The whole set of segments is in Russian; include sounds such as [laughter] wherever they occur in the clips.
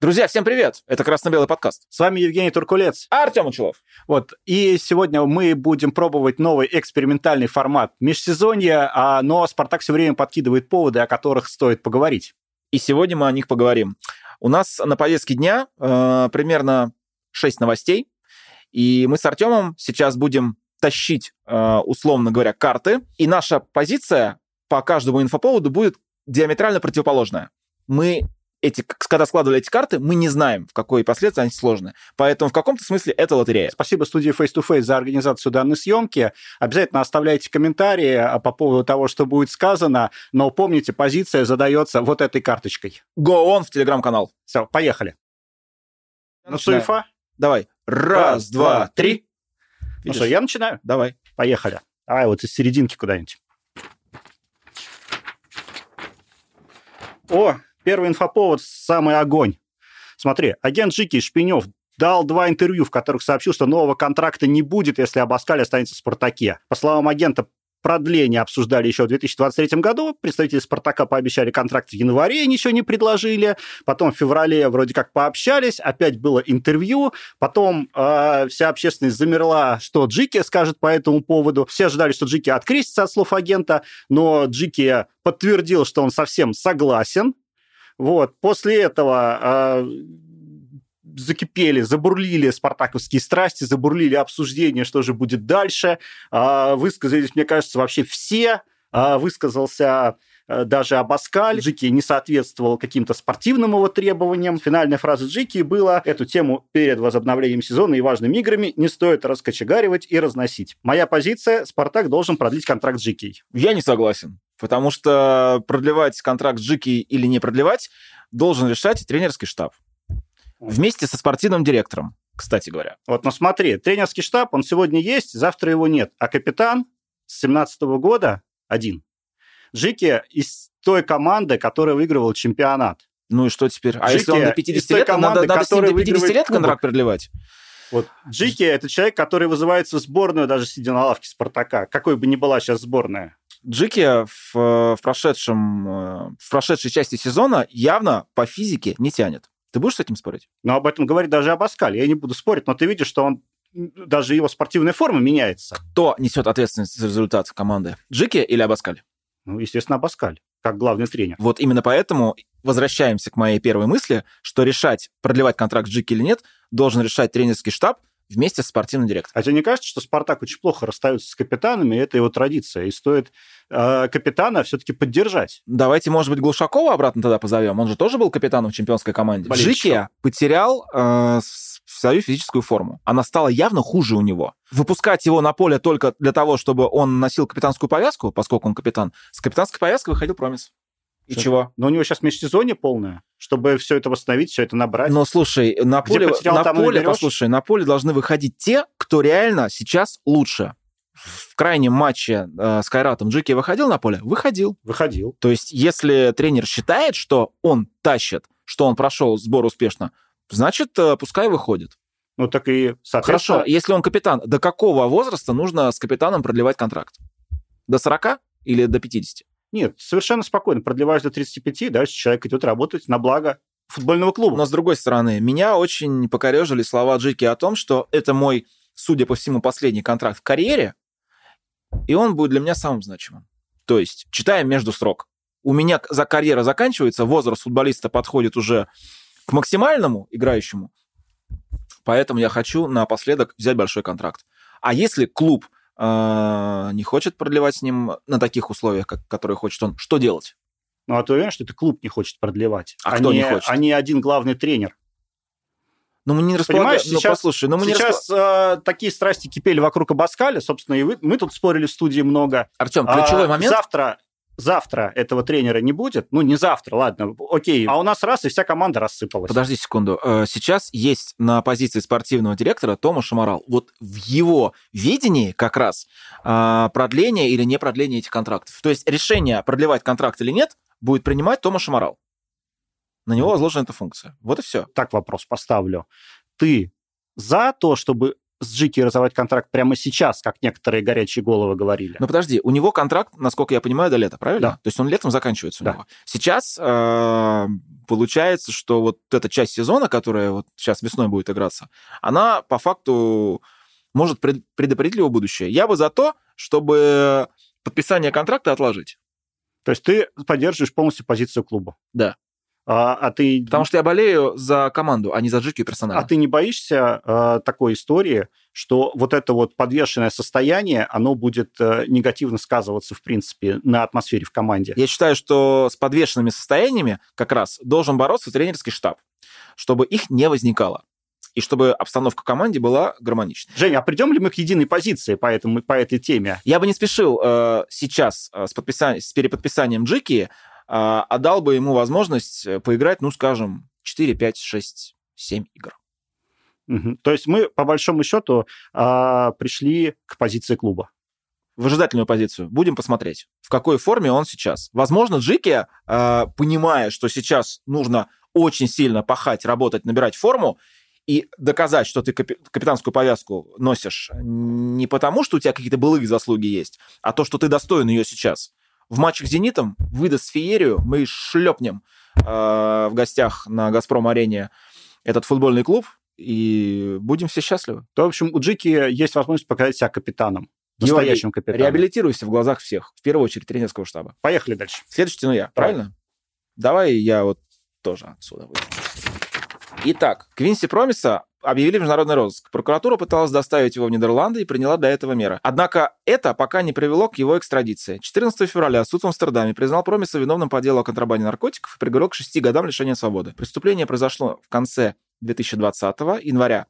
Друзья, всем привет! Это «Красно-белый подкаст». С вами Евгений Туркулец. А Артем Учелов. Вот, и сегодня мы будем пробовать новый экспериментальный формат межсезонья, а, но «Спартак» все время подкидывает поводы, о которых стоит поговорить. И сегодня мы о них поговорим. У нас на повестке дня э, примерно 6 новостей, и мы с Артемом сейчас будем тащить, э, условно говоря, карты, и наша позиция по каждому инфоповоду будет диаметрально противоположная. Мы эти, когда складывали эти карты, мы не знаем, в какой последствии они сложны. Поэтому в каком-то смысле это лотерея. Спасибо студии Face to Face за организацию данной съемки. Обязательно оставляйте комментарии а, по поводу того, что будет сказано, но помните, позиция задается вот этой карточкой. Go on в телеграм-канал. Все, поехали. Я ну, суефа? Давай. Раз, Раз два, три. Ну что, я начинаю? Давай. Поехали. Давай вот из серединки куда-нибудь. О, Первый инфоповод – самый огонь. Смотри, агент Жики Шпинев дал два интервью, в которых сообщил, что нового контракта не будет, если Абаскаль останется в «Спартаке». По словам агента, продление обсуждали еще в 2023 году. Представители «Спартака» пообещали контракт в январе, ничего не предложили. Потом в феврале вроде как пообщались, опять было интервью. Потом э, вся общественность замерла, что Джики скажет по этому поводу. Все ожидали, что Джики открестится от слов агента, но Джики подтвердил, что он совсем согласен вот. После этого э, закипели, забурлили спартаковские страсти, забурлили обсуждения, что же будет дальше. Э, высказались, мне кажется, вообще все. Э, высказался даже Абаскаль. Джики не соответствовал каким-то спортивным его требованиям. Финальная фраза Джики была «Эту тему перед возобновлением сезона и важными играми не стоит раскочегаривать и разносить». Моя позиция – Спартак должен продлить контракт Джики. Я не согласен. Потому что продлевать контракт с Джики или не продлевать должен решать тренерский штаб. Вместе со спортивным директором, кстати говоря. Вот, но смотри, тренерский штаб, он сегодня есть, завтра его нет. А капитан с 17 года один. Джики из той команды, которая выигрывала чемпионат. Ну и что теперь? А Джики если он до 50 лет, команды, надо, надо с ним до 50 лет контракт продлевать? Вот Джики – это человек, который вызывается в сборную, даже сидя на лавке Спартака, какой бы ни была сейчас сборная. Джики в, в, прошедшем, э, в прошедшей части сезона явно по физике не тянет. Ты будешь с этим спорить? Ну, об этом говорит даже Абаскаль. Я не буду спорить, но ты видишь, что он даже его спортивная форма меняется. Кто несет ответственность за результат команды? Джики или Абаскаль? Ну, естественно, Абаскаль, как главный тренер. Вот именно поэтому возвращаемся к моей первой мысли, что решать, продлевать контракт Джики или нет, должен решать тренерский штаб, вместе с спортивным директором. А тебе не кажется, что Спартак очень плохо расстается с капитанами, и это его традиция, и стоит э, капитана все-таки поддержать? Давайте, может быть, Глушакова обратно тогда позовем. Он же тоже был капитаном в чемпионской команде. Жикия потерял э, свою физическую форму. Она стала явно хуже у него. Выпускать его на поле только для того, чтобы он носил капитанскую повязку, поскольку он капитан, с капитанской повязкой выходил Промис. И что? чего? Но у него сейчас межсезонье полное, чтобы все это восстановить, все это набрать. Но слушай, на поле, потерял, на поле послушай, на поле должны выходить те, кто реально сейчас лучше. В крайнем матче э, с Кайратом Джики выходил на поле? Выходил. Выходил. То есть, если тренер считает, что он тащит, что он прошел сбор успешно, значит, э, пускай выходит. Ну так и Хорошо, если он капитан, до какого возраста нужно с капитаном продлевать контракт? До 40 или до 50? Нет, совершенно спокойно. Продлеваешь до 35, дальше человек идет работать на благо футбольного клуба. Но с другой стороны, меня очень покорежили слова Джики о том, что это мой, судя по всему, последний контракт в карьере, и он будет для меня самым значимым. То есть, читаем между строк. У меня за карьера заканчивается, возраст футболиста подходит уже к максимальному играющему, поэтому я хочу напоследок взять большой контракт. А если клуб не хочет продлевать с ним на таких условиях, как, которые хочет он, что делать? Ну, а ты уверен, что это клуб не хочет продлевать? А, а кто не, хочет? А не один главный тренер. Ну, мы не располагаем... Ну, сейчас, послушай, ну, мы сейчас не э, такие страсти кипели вокруг Абаскаля, собственно, и вы, мы тут спорили в студии много. Артем, ключевой а, момент... Завтра завтра этого тренера не будет, ну, не завтра, ладно, окей, а у нас раз, и вся команда рассыпалась. Подожди секунду. Э, сейчас есть на позиции спортивного директора Тома Шамарал. Вот в его видении как раз э, продление или не продление этих контрактов. То есть решение, продлевать контракт или нет, будет принимать Тома Шамарал. На него возложена эта функция. Вот и все. Так вопрос поставлю. Ты за то, чтобы с Джики разорвать контракт прямо сейчас, как некоторые горячие головы говорили. Но подожди, у него контракт, насколько я понимаю, до лета, правильно? Да. То есть он летом заканчивается у Да. него. Сейчас э, получается, что вот эта часть сезона, которая вот сейчас весной будет играться, она по факту может пред- предопределить его будущее. Я бы за то, чтобы подписание контракта отложить. То есть ты поддерживаешь полностью позицию клуба. Да. А, а ты... Потому что я болею за команду, а не за Джики персонально. А ты не боишься э, такой истории, что вот это вот подвешенное состояние, оно будет э, негативно сказываться, в принципе, на атмосфере в команде? Я считаю, что с подвешенными состояниями как раз должен бороться тренерский штаб, чтобы их не возникало. И чтобы обстановка в команде была гармоничной. Женя, а придем ли мы к единой позиции по, этому, по этой теме? Я бы не спешил э, сейчас э, с, подписа- с переподписанием Джики, а дал бы ему возможность э, поиграть, ну, скажем, 4, 5, 6, 7 игр. То есть мы, по большому счету, а, пришли к позиции клуба. Выжидательную позицию. Будем посмотреть, в какой форме он сейчас. Возможно, Джики, э, понимая, что сейчас нужно очень сильно пахать, работать, набирать форму, и доказать, что ты капи- капитанскую повязку носишь не потому, что у тебя какие-то былые заслуги есть, а то, что ты достоин ее сейчас. В матчах с «Зенитом» выдаст феерию, мы шлепнем э, в гостях на «Газпром-арене» этот футбольный клуб, и будем все счастливы. То, в общем, у Джики есть возможность показать себя капитаном. Настоящим капитаном. Реабилитируйся в глазах всех, в первую очередь тренерского штаба. Поехали дальше. Следующий тяну я, правильно? Давай я вот тоже отсюда выйду. Итак, Квинси Промиса объявили в международный розыск. Прокуратура пыталась доставить его в Нидерланды и приняла для этого меры. Однако это пока не привело к его экстрадиции. 14 февраля суд в Амстердаме признал Промиса виновным по делу о контрабанде наркотиков и приговорил к 6 годам лишения свободы. Преступление произошло в конце 2020 января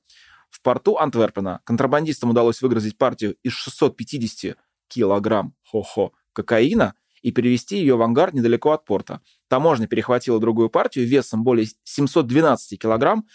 в порту Антверпена. Контрабандистам удалось выгрузить партию из 650 килограмм хо-хо кокаина и перевести ее в ангар недалеко от порта. Таможня перехватила другую партию весом более 712 килограмм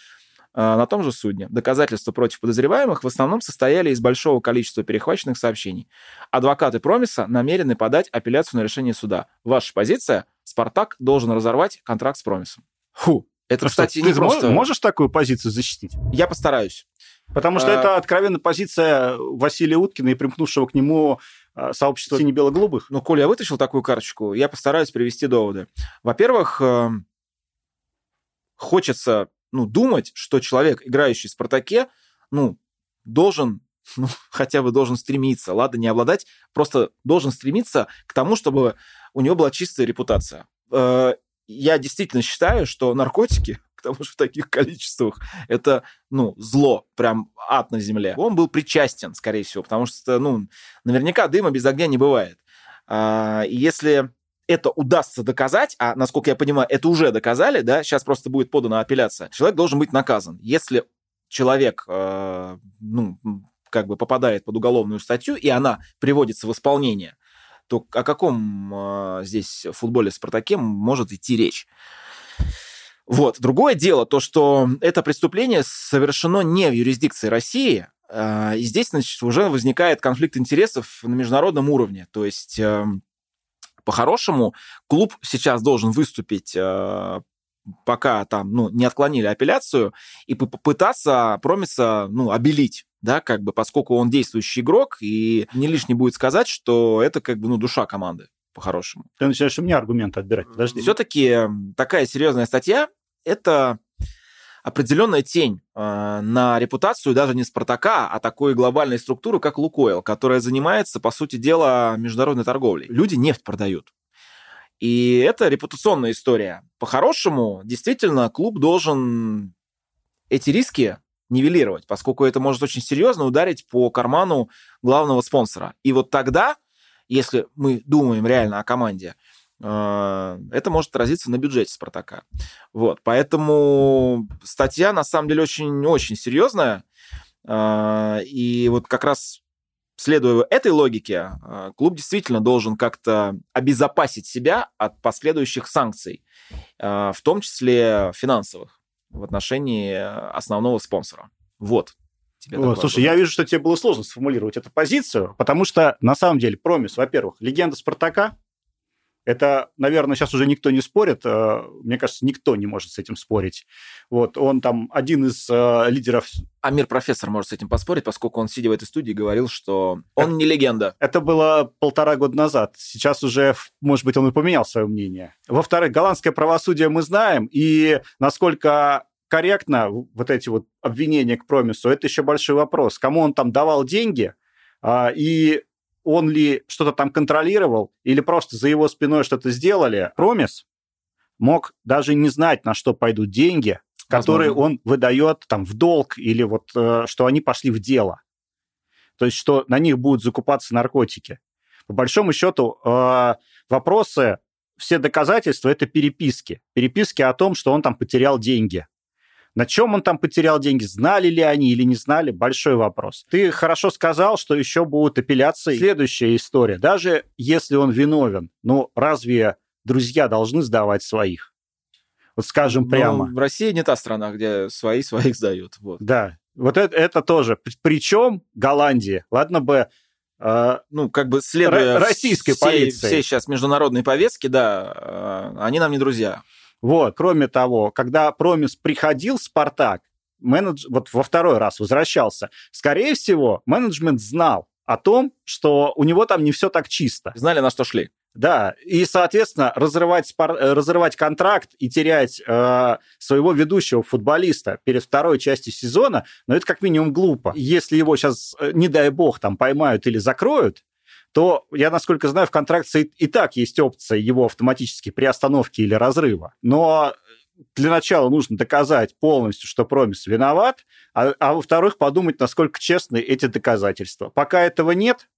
э, на том же судне. Доказательства против подозреваемых в основном состояли из большого количества перехваченных сообщений. Адвокаты Промиса намерены подать апелляцию на решение суда. Ваша позиция? Спартак должен разорвать контракт с Промисом. Фу, это, что, кстати, ты не просто... можешь такую позицию защитить? Я постараюсь. Потому что А- это откровенно позиция Василия Уткина и примкнувшего к нему а, сообщества сине-бело-голубых. Ну, коли я вытащил такую карточку, я постараюсь привести доводы. Во-первых, э, хочется ну, думать, что человек, играющий в «Спартаке», ну, должен, [laughs] ну, хотя бы должен стремиться, ладно, не обладать, просто должен стремиться к тому, чтобы у него была чистая репутация. Э, Я действительно считаю, что наркотики, к тому же в таких количествах, это, ну, зло, прям ад на земле. Он был причастен, скорее всего, потому что, ну, наверняка дыма без огня не бывает. А, И если это удастся доказать, а, насколько я понимаю, это уже доказали, да, сейчас просто будет подана апелляция, человек должен быть наказан. Если человек, э, ну, как бы попадает под уголовную статью, и она приводится в исполнение, то о каком э, здесь футболе в «Спартаке» может идти речь? Вот. Другое дело то, что это преступление совершено не в юрисдикции России, э, и здесь, значит, уже возникает конфликт интересов на международном уровне. То есть, э, по-хорошему, клуб сейчас должен выступить, э, пока там, ну, не отклонили апелляцию, и по- попытаться Промиса, ну, обелить да, как бы, поскольку он действующий игрок, и не лишне будет сказать, что это как бы, ну, душа команды, по-хорошему. Ты начинаешь у меня аргументы отбирать. Подожди. Все-таки такая серьезная статья – это определенная тень э, на репутацию даже не Спартака, а такой глобальной структуры, как Лукойл, которая занимается, по сути дела, международной торговлей. Люди нефть продают. И это репутационная история. По-хорошему, действительно, клуб должен эти риски нивелировать, поскольку это может очень серьезно ударить по карману главного спонсора. И вот тогда, если мы думаем реально о команде, это может отразиться на бюджете Спартака. Вот, поэтому статья на самом деле очень-очень серьезная. Э, И вот как раз следуя этой логике, э, клуб действительно должен как-то обезопасить себя от последующих санкций, в том числе финансовых в отношении основного спонсора. Вот. Тебе такой слушай, аргумент. я вижу, что тебе было сложно сформулировать эту позицию, потому что, на самом деле, Промис, во-первых, легенда Спартака, Это, наверное, сейчас уже никто не спорит. Э, мне кажется, никто не может с этим спорить. Вот, он там один из э, лидеров... Амир профессор может с этим поспорить, поскольку он, сидя в этой студии, говорил, что он это, не легенда. Это было полтора года назад. Сейчас уже, может быть, он и поменял свое мнение. Во-вторых, голландское правосудие мы знаем, и насколько корректно вот эти вот обвинения к Промису, это еще большой вопрос. Кому он там давал деньги, а, и он ли что-то там контролировал, или просто за его спиной что-то сделали. Промис мог даже не знать, на что пойдут деньги, которые он выдает там в долг, или вот э, что они пошли в дело. То есть, что на них будут закупаться наркотики. По большому счету, э, вопросы, все доказательства – это переписки. Переписки о том, что он там потерял деньги. На чем он там потерял деньги, знали ли они или не знали, большой вопрос. Ты хорошо сказал, что еще будут апелляции. Следующая история. Даже если он виновен, ну разве друзья должны сдавать своих? Вот скажем ну, прямо. в России не та страна, где свои своих сдают. Вот. Да, вот это, это тоже. Причем Голландия. Ладно бы Uh, ну, как бы следуя российской всей, полиции. Все сейчас международные повестки, да, uh, они нам не друзья. Вот, кроме того, когда Промис приходил в Спартак, менедж... вот во второй раз возвращался, скорее всего, менеджмент знал о том, что у него там не все так чисто. Знали, на что шли. Да, и, соответственно, разрывать, спар... разрывать контракт и терять э, своего ведущего футболиста перед второй частью сезона, ну, это как минимум глупо. Если его сейчас, э, не дай бог, там поймают или закроют, то, я насколько знаю, в контракте и так есть опция его автоматически приостановки или разрыва. Но для начала нужно доказать полностью, что Промис виноват, а, а во-вторых, подумать, насколько честны эти доказательства. Пока этого нет...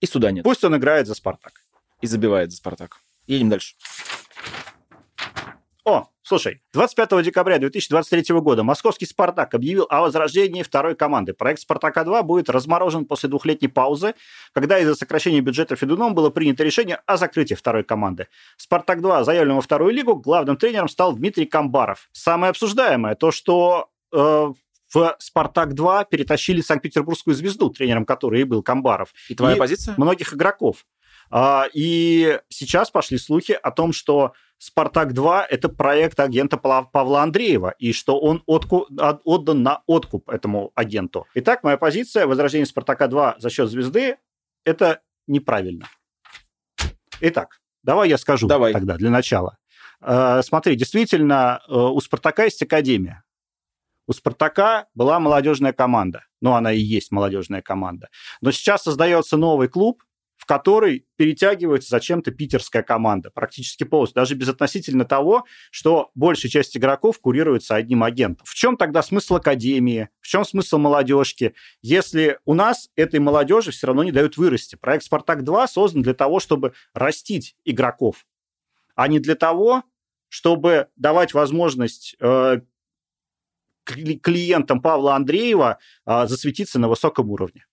И суда нет. Пусть он играет за «Спартак». И забивает за «Спартак». Едем дальше. О, слушай, 25 декабря 2023 года московский «Спартак» объявил о возрождении второй команды. Проект «Спартака-2» будет разморожен после двухлетней паузы, когда из-за сокращения бюджета Федуном было принято решение о закрытии второй команды. «Спартак-2» заявлен во вторую лигу, главным тренером стал Дмитрий Камбаров. Самое обсуждаемое то, что э, в «Спартак-2» перетащили Санкт-Петербургскую звезду, тренером которой и был Камбаров. И твоя и позиция? Многих игроков. А, и сейчас пошли слухи о том, что «Спартак-2» — это проект агента Павла Андреева, и что он отку... отдан на откуп этому агенту. Итак, моя позиция возрождение «Спартака-2» за счет звезды — это неправильно. Итак, давай я скажу давай. тогда для начала. А, смотри, действительно, э, у «Спартака» есть академия. У «Спартака» была молодежная команда. Ну, она и есть молодежная команда. Но сейчас создается новый клуб, который перетягивается зачем-то питерская команда, практически полностью, даже безотносительно того, что большая часть игроков курируется одним агентом. В чем тогда смысл академии? В чем смысл молодежки? Если у нас этой молодежи все равно не дают вырасти. Проект «Спартак-2» создан для того, чтобы растить игроков, а не для того, чтобы давать возможность э, клиентам Павла Андреева э, засветиться на высоком уровне.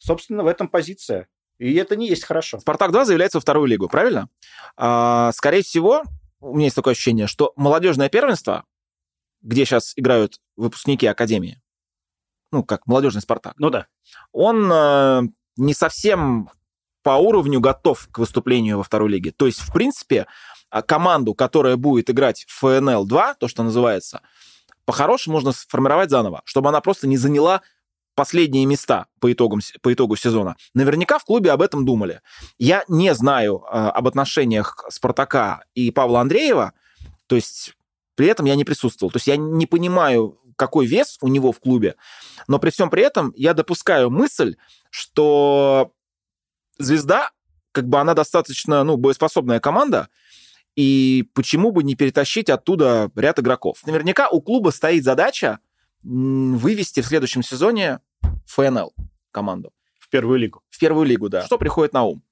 Собственно, в этом позиция. И это не есть хорошо. «Спартак-2» заявляется во вторую лигу, правильно? А, скорее всего, у меня есть такое ощущение, что молодежное первенство, где сейчас играют выпускники Академии, ну, как молодежный «Спартак», ну да. он э, не совсем по уровню готов к выступлению во второй лиге. То есть, в принципе, а, команду, которая будет играть в ФНЛ-2, то, что называется, по-хорошему можно сформировать заново, чтобы она просто не заняла последние места по, итогам, по итогу сезона. Наверняка в клубе об этом думали. Я не знаю э, об отношениях Спартака и Павла Андреева, то есть при этом я не присутствовал. То есть я не понимаю, какой вес у него в клубе, но при всем при этом я допускаю мысль, что звезда, как бы она достаточно, ну, боеспособная команда, и почему бы не перетащить оттуда ряд игроков? Наверняка у клуба стоит задача вывести в следующем сезоне ФНЛ команду. В первую лигу. В первую лигу, да. Что приходит на ум?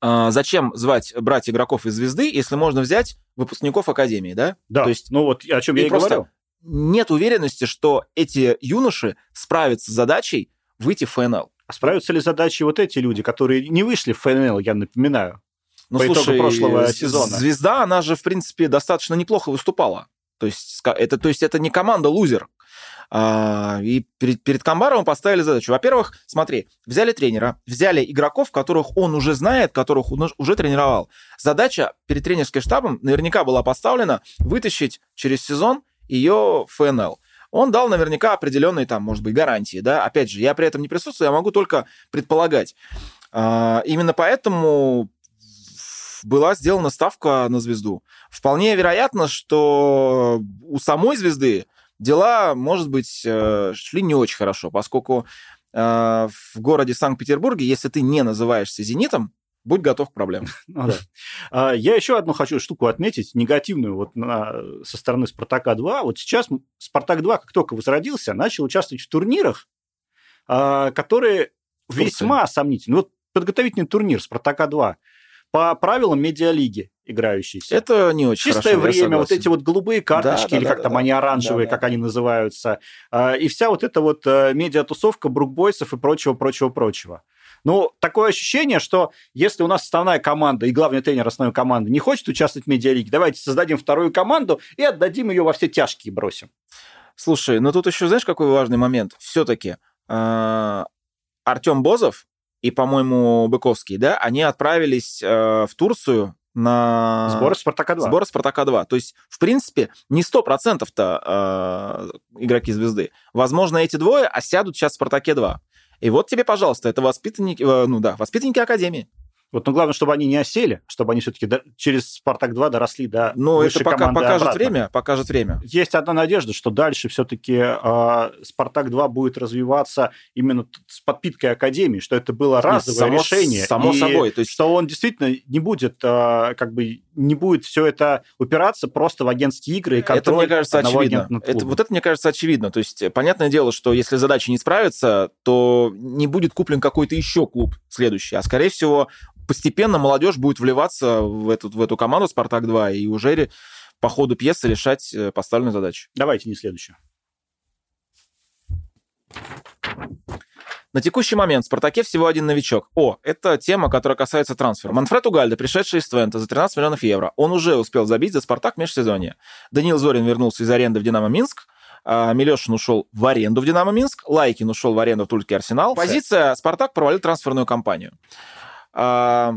А, зачем звать, брать игроков из звезды, если можно взять выпускников Академии, да? Да, То есть, ну вот о чем я и говорил. Нет уверенности, что эти юноши справятся с задачей выйти в ФНЛ. А справятся ли задачи вот эти люди, которые не вышли в ФНЛ, я напоминаю, ну, по слушай, итогу прошлого сезона? Звезда, она же, в принципе, достаточно неплохо выступала То есть это, то есть это не команда лузер. А, и перед, перед Камбаровым поставили задачу. Во-первых, смотри, взяли тренера, взяли игроков, которых он уже знает, которых он уже тренировал. Задача перед тренерским штабом наверняка была поставлена вытащить через сезон ее ФНЛ он дал наверняка определенные там, может быть, гарантии, да. Опять же, я при этом не присутствую, я могу только предполагать. А, именно поэтому была сделана ставка на звезду. Вполне вероятно, что у самой звезды дела, может быть, э, шли не очень хорошо, поскольку э, в городе Санкт-Петербурге, если ты не называешься «Зенитом», будь готов к проблемам. [laughs] Ну, да. А, я еще одну хочу штуку отметить, негативную вот на, со стороны «Спартака-2». Вот сейчас «Спартак-2», как только возродился, начал участвовать в турнирах, а, которые весьма сомнительны. Вот подготовительный турнир «Спартака-2» по правилам медиалиги играющийся. Это не очень Чистое хорошо, время, вот эти вот голубые карточки, да, или да, как да, там да, они оранжевые, да, да. как они называются, а, и вся вот эта вот э, медиатусовка брукбойсов и прочего, прочего, прочего. Ну, такое ощущение, что если у нас основная команда и главный тренер основной команды не хочет участвовать в медиалиге, давайте создадим вторую команду и отдадим ее во все тяжкие бросим. Слушай, ну тут еще знаешь, какой важный момент? Все-таки э, Артем Бозов и, по-моему, Быковский, да, они отправились э, в Турцию на... Сбор Спартака-2. Сбор Спартака-2. То есть, в принципе, не 100%-то э, игроки звезды. Возможно, эти двое осядут сейчас в Спартаке-2. И вот тебе, пожалуйста, это воспитанники, э, ну да, воспитанники Академии. Вот, но главное, чтобы они не осели, чтобы они все-таки до... через «Спартак-2» доросли до Ну, это пока покажет обратно. время, покажет время. Есть одна надежда, что дальше все-таки э, «Спартак-2» будет развиваться именно с подпиткой Академии, что это было разовое Нет, само, решение. Само собой. То есть... Что он действительно не будет, э, как бы, не будет все это упираться просто в агентские игры и контроль Это, мне кажется, очевидно. Это, вот это, мне кажется, очевидно. То есть, понятное дело, что если задача не справится, то не будет куплен какой-то еще клуб следующий, а, скорее всего, постепенно молодежь будет вливаться в эту, в эту команду «Спартак-2» и уже по ходу пьесы решать э, поставленную задачу. Давайте не следующую. На текущий момент в «Спартаке» всего один новичок. О, это тема, которая касается трансфера. Манфред Угальда, пришедший из Твента за 13 миллионов евро. Он уже успел забить за «Спартак» в межсезонье. Даниил Зорин вернулся из аренды в «Динамо Минск». А, Милешин ушел в аренду в «Динамо Минск». Лайкин ушел в аренду в Тульский Арсенал. Позиция «Спартак» провалил трансферную кампанию. А,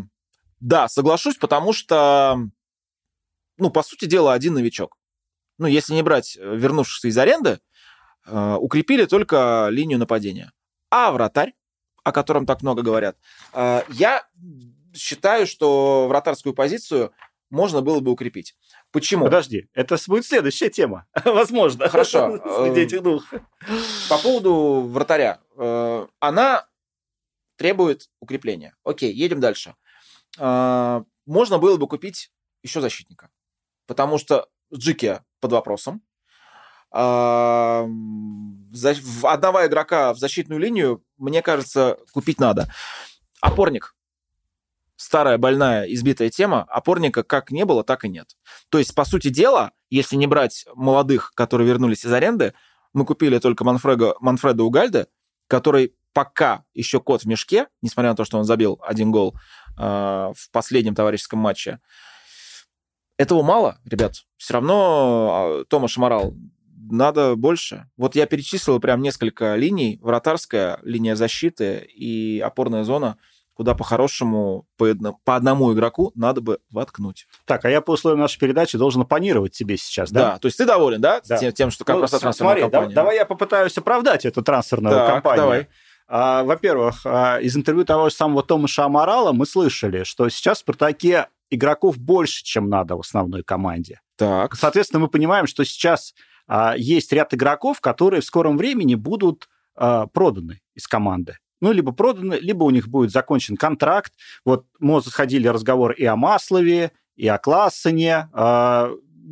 да, соглашусь, потому что, ну, по сути дела, один новичок. Ну, если не брать э, вернувшихся из аренды, э, укрепили только линию нападения. А вратарь, о котором так много говорят, э, я считаю, что вратарскую позицию можно было бы укрепить. Почему? Подожди, это будет следующая тема. [laughs] Возможно. Хорошо. [laughs] Среди этих двух. По поводу вратаря. Она требует укрепления. Окей, едем дальше. А, можно было бы купить еще защитника, потому что Джики под вопросом. А, одного игрока в защитную линию, мне кажется, купить надо. Опорник. Старая, больная, избитая тема. Опорника как не было, так и нет. То есть, по сути дела, если не брать молодых, которые вернулись из аренды, мы купили только Манфреда, Манфреда Угальда, который пока еще кот в мешке, несмотря на то, что он забил один гол э, в последнем товарищеском матче. Этого мало, ребят. Все равно э, Томаш Морал надо больше. Вот я перечислил прям несколько линий. Вратарская, линия защиты и опорная зона куда по-хорошему по, по одному игроку надо бы воткнуть. Так, а я по условиям нашей передачи должен оппонировать тебе сейчас, да? Да, то есть ты доволен, да, да. Тем, тем, что как ну, раз трансферная смотри, компания? Да, давай я попытаюсь оправдать эту трансферную так, компанию. давай. А, во-первых, а, из интервью того же самого Томаша Амарала мы слышали, что сейчас в «Спартаке» игроков больше, чем надо в основной команде. Так. Соответственно, мы понимаем, что сейчас есть ряд игроков, которые в скором времени будут проданы из команды. Ну, либо проданы, либо у них будет закончен контракт. Вот мы заходили разговор и о Маслове, и о Классене.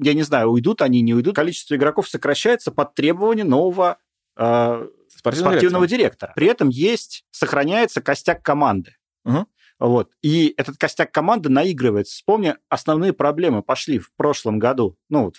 я не знаю, уйдут они, не уйдут. Количество игроков сокращается под требование нового спортивного, спортивного директора. При этом есть, сохраняется костяк команды. Угу. Вот. И этот костяк команды наигрывается. Вспомни, основные проблемы пошли в прошлом году. Ну, вот,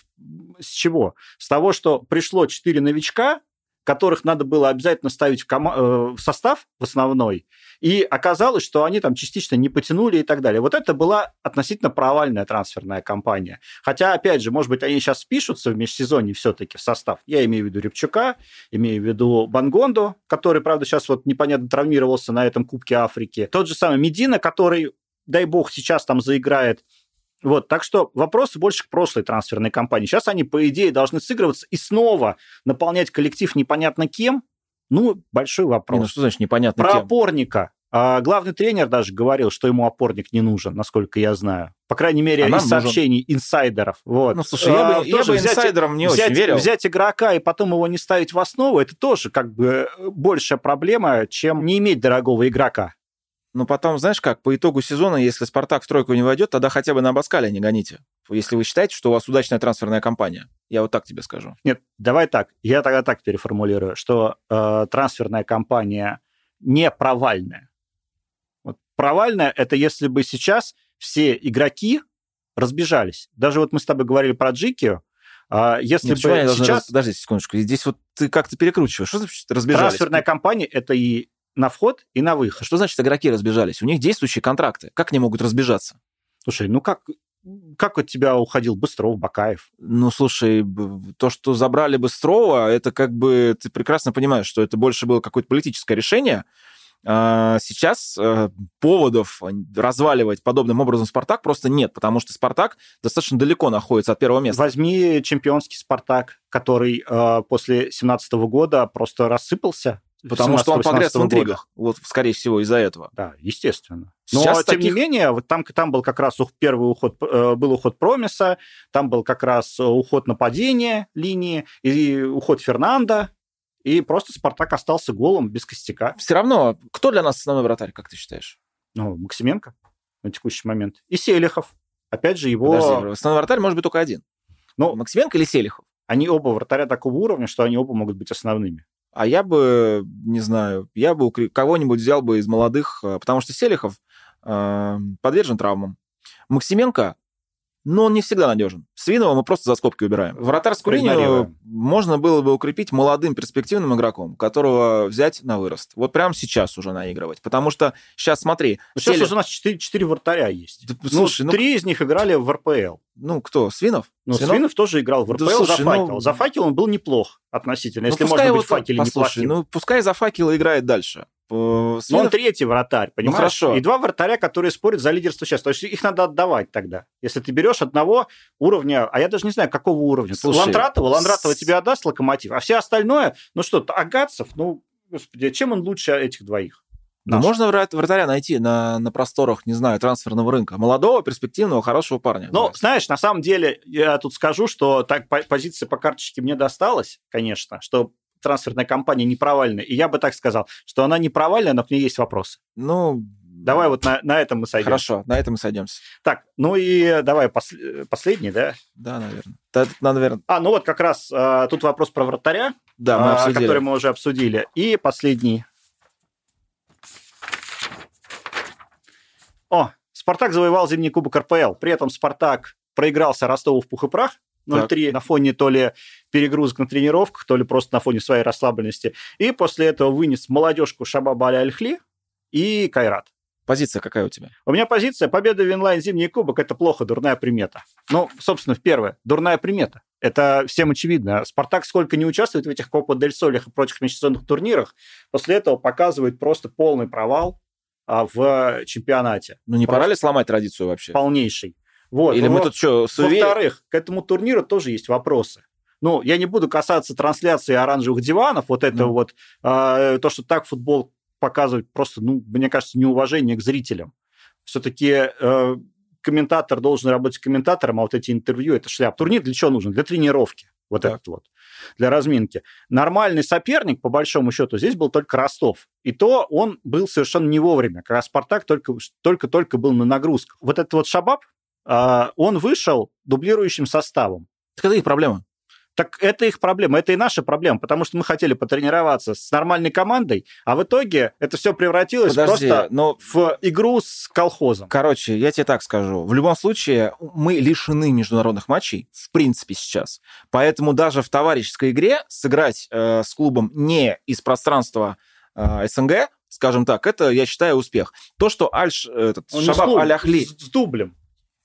с чего? С того, что пришло четыре новичка, которых надо было обязательно ставить в, кома- э, в состав в основной, и оказалось, что они там частично не потянули и так далее. Вот это была относительно провальная трансферная кампания. Хотя, опять же, может быть, они сейчас спишутся в межсезонье все-таки в состав. Я имею в виду Рябчука, имею в виду Бангондо, который, правда, сейчас вот непонятно травмировался на этом Кубке Африки. Тот же самый Медина, который, дай бог, сейчас там заиграет вот, так что вопросы больше к прошлой трансферной кампании. Сейчас они, по идее, должны сыгрываться и снова наполнять коллектив непонятно кем. Ну, большой вопрос. Не, ну что значит непонятно Про кем? опорника. А главный тренер даже говорил, что ему опорник не нужен, насколько я знаю. По крайней мере, а из сообщений нужен. инсайдеров. Вот. Ну, слушай, я бы, а, я бы взять, инсайдерам не взять, очень верил. Взять игрока и потом его не ставить в основу, это тоже как бы большая проблема, чем не иметь дорогого игрока. Но потом, знаешь как, по итогу сезона, если «Спартак» в тройку не войдет, тогда хотя бы на Абаскале не гоните. Если вы считаете, что у вас удачная трансферная кампания. Я вот так тебе скажу. Нет, давай так. Я тогда так переформулирую, что э, трансферная кампания не провальная. Вот провальная – это если бы сейчас все игроки разбежались. Даже вот мы с тобой говорили про Джикию, а если Нет, бы сейчас... Раз... Подожди секундочку. Здесь вот ты как-то перекручиваешь. Что значит разбежались? Трансферная кампания – это и на вход и на выход. Что значит игроки разбежались? У них действующие контракты. Как они могут разбежаться? Слушай, ну как, как от тебя уходил Быстров, Бакаев? Ну, слушай, то, что забрали Быстрова, это как бы... Ты прекрасно понимаешь, что это больше было какое-то политическое решение. А, сейчас э, поводов разваливать подобным образом «Спартак» просто нет, потому что «Спартак» достаточно далеко находится от первого места. Возьми чемпионский «Спартак», который э, после 2017 года просто рассыпался Потому что он погряз в интригах. Вот, скорее всего, из-за этого. Да, естественно. Но, Сейчас тем таких... не менее, вот там, там был как раз первый уход, э, был уход Промиса, там был как раз уход нападения линии, и уход Фернанда, и просто Спартак остался голым, без костяка. Все равно, кто для нас основной вратарь, как ты считаешь? Ну, Максименко на текущий момент. И Селихов. Опять же, его... Подожди, основной вратарь может быть только один. Ну, Максименко или Селихов? Они оба вратаря такого уровня, что они оба могут быть основными а я бы, не знаю, я бы кого-нибудь взял бы из молодых, э, потому что Селихов э, подвержен травмам. Максименко но он не всегда надежен. Свинова мы просто за скобки убираем. Вратарскую линию можно было бы укрепить молодым перспективным игроком, которого взять на вырост. Вот прямо сейчас уже наигрывать. Потому что сейчас смотри... Ну, сейчас Сель... уже у нас 4, 4 вратаря есть. Да, ну, слушай, ну, три из них играли в РПЛ. Ну, кто? Свинов? Ну, Свинов, Свинов тоже играл в РПЛ да, слушай, за факел. Ну... За факел он был неплох относительно, ну, если можно быть факеле неплохим. Ну, пускай за факел играет дальше. Свинов... Но он третий вратарь, понимаешь? Ну, хорошо. И два вратаря, которые спорят за лидерство сейчас. То есть их надо отдавать тогда. Если ты берешь одного уровня, а я даже не знаю, какого уровня. Слушай, Ландратова, Ландратова с... тебе отдаст локомотив, а все остальное, ну что, Агатцев, ну, господи, чем он лучше этих двоих? Ну, можно вратаря найти на, на просторах, не знаю, трансферного рынка. Молодого, перспективного, хорошего парня. Ну, знаешь, на самом деле, я тут скажу, что так позиция по карточке мне досталась, конечно, что трансферная кампания не провальная. И я бы так сказал, что она не провальная, но к ней есть вопросы. Ну, Давай вот на, на этом мы сойдемся. Хорошо, на этом мы сойдемся. Так, ну и давай пос, последний, да? Да, наверное. Да, наверное. А, ну вот как раз а, тут вопрос про вратаря, да, мы а, который мы уже обсудили. И последний. О, Спартак завоевал зимний кубок РПЛ. При этом Спартак проигрался Ростову в пух и прах. 0-3 на фоне то ли перегрузок на тренировках, то ли просто на фоне своей расслабленности. И после этого вынес молодежку Шабаба Аль-Альхли и Кайрат. Позиция какая у тебя? У меня позиция победа в инлайн зимний кубок – это плохо, дурная примета. Ну, собственно, в первое, дурная примета. Это всем очевидно. Спартак сколько не участвует в этих Копа Дель Солях и прочих межсезонных турнирах, после этого показывает просто полный провал а, в чемпионате. Ну, не просто пора ли сломать традицию вообще? Полнейший. Вот. Или мы тут что, суве... Во-вторых, к этому турниру тоже есть вопросы. Ну, я не буду касаться трансляции оранжевых диванов, вот это mm. вот, э, то, что так футбол показывать просто, ну, мне кажется, неуважение к зрителям. Все-таки э, комментатор должен работать комментатором, а вот эти интервью это шляп. Турнир для чего нужен? Для тренировки. Вот так. этот вот. Для разминки. Нормальный соперник, по большому счету, здесь был только Ростов. И то он был совершенно не вовремя, когда Спартак только-только был на нагрузках. Вот этот вот Шабаб, он вышел дублирующим составом. Так это их проблема. Так это их проблема, это и наша проблема, потому что мы хотели потренироваться с нормальной командой, а в итоге это все превратилось Подожди, просто но в игру с колхозом. Короче, я тебе так скажу. В любом случае, мы лишены международных матчей, в принципе, сейчас. Поэтому даже в товарищеской игре сыграть э, с клубом не из пространства э, СНГ, скажем так, это, я считаю, успех. То, что Альш, этот, Он Шабаб Аль-Ахли... с, с дублем.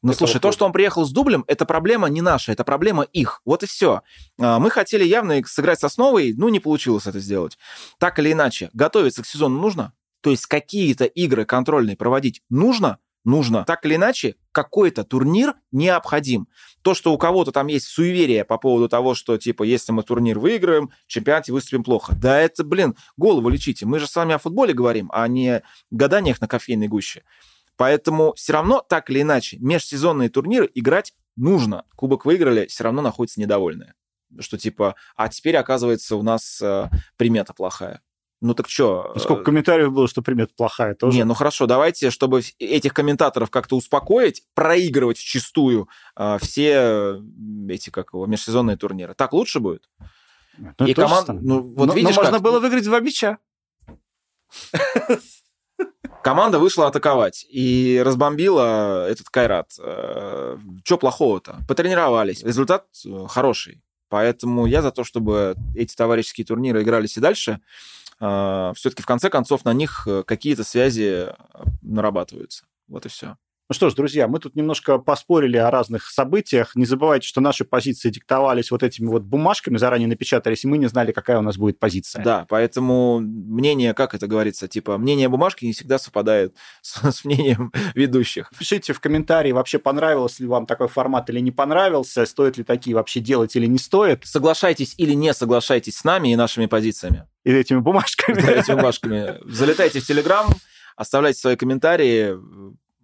Ну, этого слушай, то, клуба. что он приехал с дублем, это проблема не наша, это проблема их. Вот и все. Мы хотели явно сыграть с основой, ну, не получилось это сделать. Так или иначе, готовиться к сезону нужно? То есть какие-то игры контрольные проводить нужно? Нужно. Так или иначе, какой-то турнир необходим. То, что у кого-то там есть суеверие по поводу того, что, типа, если мы турнир выиграем, чемпионате выступим плохо. Да это, блин, голову лечите. Мы же с вами о футболе говорим, а не гаданиях на кофейной гуще. Поэтому все равно, так или иначе, межсезонные турниры играть нужно. Кубок выиграли, все равно находится недовольные. Что типа, а теперь, оказывается, у нас э, примета плохая. Ну так что? Ну, сколько комментариев было, что примета плохая тоже. Не, ну хорошо, давайте, чтобы этих комментаторов как-то успокоить, проигрывать вчистую э, все эти, как его, межсезонные турниры. Так лучше будет? Ну, И то же команд... самое. Ну, вот но, видишь, но можно как? было выиграть два мяча. [laughs] Команда вышла атаковать и разбомбила этот Кайрат. Что плохого-то? Потренировались. Результат э, хороший. Поэтому я за то, чтобы эти товарищеские турниры игрались и дальше. Все-таки в конце концов на них э, какие-то связи э, нарабатываются. Вот и все. Ну что ж, друзья, мы тут немножко поспорили о разных событиях. Не забывайте, что наши позиции диктовались вот этими вот бумажками, заранее напечатались, и мы не знали, какая у нас будет позиция. Да, поэтому мнение, как это говорится, типа, мнение бумажки не всегда совпадает [laughs] с, с мнением [laughs] ведущих. Пишите в комментарии, вообще понравился ли вам такой формат или не понравился, стоит ли такие вообще делать или не стоит, Соглашайтесь или не соглашайтесь с нами и нашими позициями. и этими бумажками. Да, этими [laughs] бумажками. Залетайте в Телеграм, оставляйте свои комментарии.